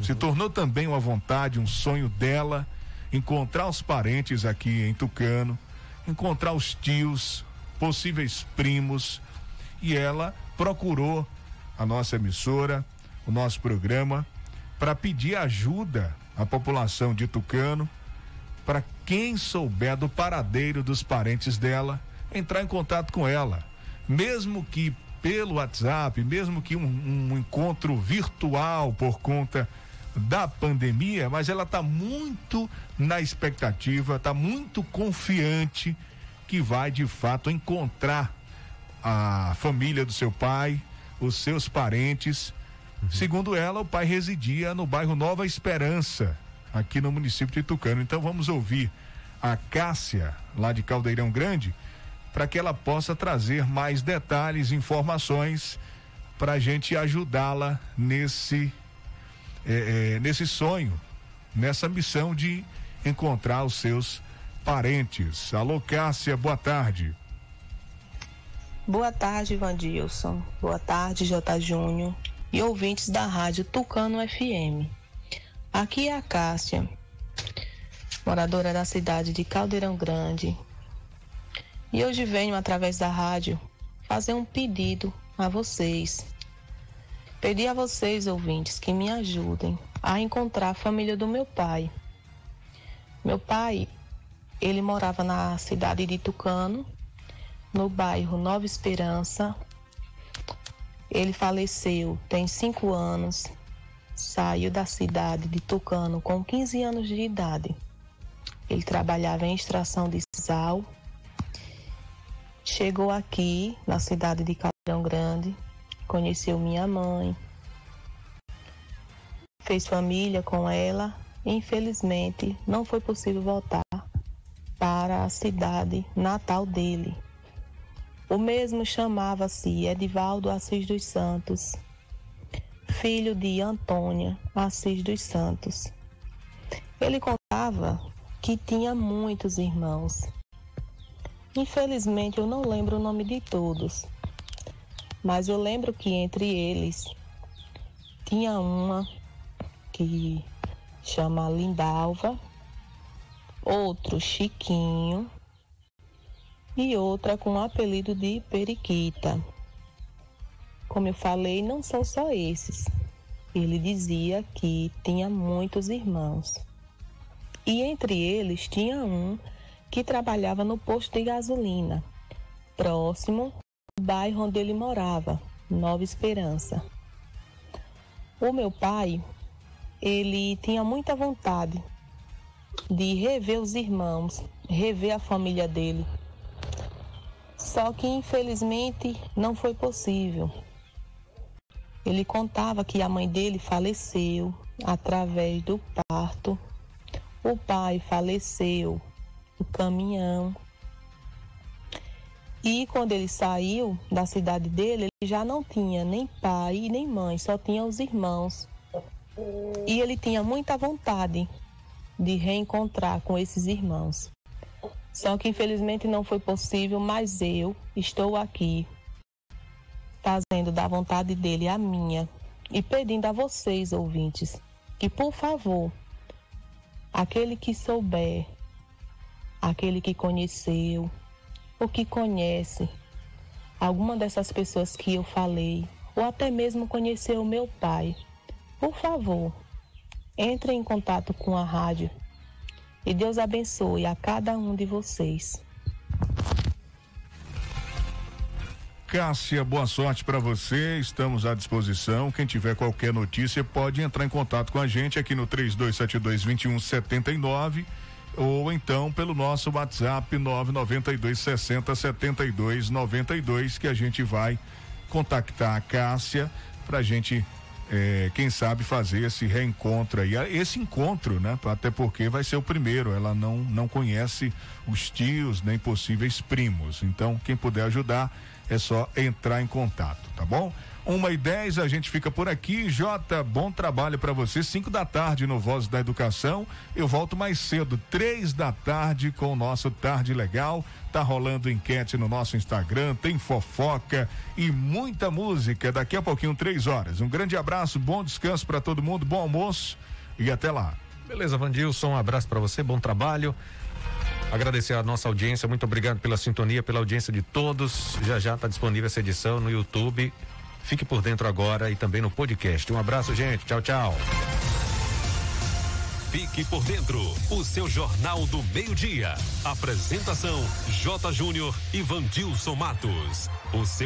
Se tornou também uma vontade, um sonho dela encontrar os parentes aqui em Tucano, encontrar os tios, possíveis primos, e ela procurou a nossa emissora, o nosso programa, para pedir ajuda à população de Tucano, para quem souber do paradeiro dos parentes dela, entrar em contato com ela. Mesmo que pelo WhatsApp, mesmo que um, um encontro virtual por conta da pandemia, mas ela está muito na expectativa, está muito confiante que vai de fato encontrar a família do seu pai, os seus parentes Uhum. Segundo ela, o pai residia no bairro Nova Esperança, aqui no município de Tucano. Então vamos ouvir a Cássia, lá de Caldeirão Grande, para que ela possa trazer mais detalhes, informações, para a gente ajudá-la nesse, é, é, nesse sonho, nessa missão de encontrar os seus parentes. Alô, Cássia, boa tarde. Boa tarde, Vandilson. Boa tarde, J. Júnior e ouvintes da rádio Tucano FM. Aqui é a Cássia, moradora da cidade de Caldeirão Grande. E hoje venho, através da rádio, fazer um pedido a vocês. Pedir a vocês, ouvintes, que me ajudem a encontrar a família do meu pai. Meu pai, ele morava na cidade de Tucano, no bairro Nova Esperança, ele faleceu tem cinco anos, saiu da cidade de Tucano com 15 anos de idade. Ele trabalhava em extração de sal. Chegou aqui na cidade de Caldeirão Grande, conheceu minha mãe, fez família com ela. Infelizmente, não foi possível voltar para a cidade natal dele, o mesmo chamava-se Edivaldo Assis dos Santos, filho de Antônia Assis dos Santos. Ele contava que tinha muitos irmãos. Infelizmente eu não lembro o nome de todos, mas eu lembro que entre eles tinha uma que chama Lindalva, outro Chiquinho e outra com o apelido de Periquita. Como eu falei, não são só esses. Ele dizia que tinha muitos irmãos. E entre eles tinha um que trabalhava no posto de gasolina, próximo ao bairro onde ele morava, Nova Esperança. O meu pai, ele tinha muita vontade de rever os irmãos, rever a família dele. Só que infelizmente não foi possível. Ele contava que a mãe dele faleceu através do parto, o pai faleceu no caminhão. E quando ele saiu da cidade dele, ele já não tinha nem pai nem mãe, só tinha os irmãos. E ele tinha muita vontade de reencontrar com esses irmãos. Só que infelizmente não foi possível, mas eu estou aqui fazendo da vontade dele a minha e pedindo a vocês, ouvintes, que por favor, aquele que souber, aquele que conheceu ou que conhece alguma dessas pessoas que eu falei, ou até mesmo conheceu meu pai, por favor, entre em contato com a rádio e Deus abençoe a cada um de vocês. Cássia, boa sorte para você. Estamos à disposição. Quem tiver qualquer notícia pode entrar em contato com a gente aqui no 3272 2179 ou então pelo nosso WhatsApp 992 60 72 92 que a gente vai contactar a Cássia para a gente é, quem sabe fazer esse reencontro aí, esse encontro, né? Até porque vai ser o primeiro, ela não não conhece os tios nem possíveis primos. Então, quem puder ajudar, é só entrar em contato, tá bom? Uma e dez, a gente fica por aqui. Jota, bom trabalho para você. Cinco da tarde no Voz da Educação. Eu volto mais cedo, três da tarde, com o nosso Tarde Legal. Tá rolando enquete no nosso Instagram, tem fofoca e muita música. Daqui a pouquinho, três horas. Um grande abraço, bom descanso para todo mundo, bom almoço e até lá. Beleza, Vandilson, um abraço para você, bom trabalho. Agradecer a nossa audiência, muito obrigado pela sintonia, pela audiência de todos. Já já está disponível essa edição no YouTube. Fique por dentro agora e também no podcast. Um abraço, gente. Tchau, tchau. Fique por dentro, o seu Jornal do Meio-Dia. Apresentação: J. Júnior e Vandilson Matos. O seu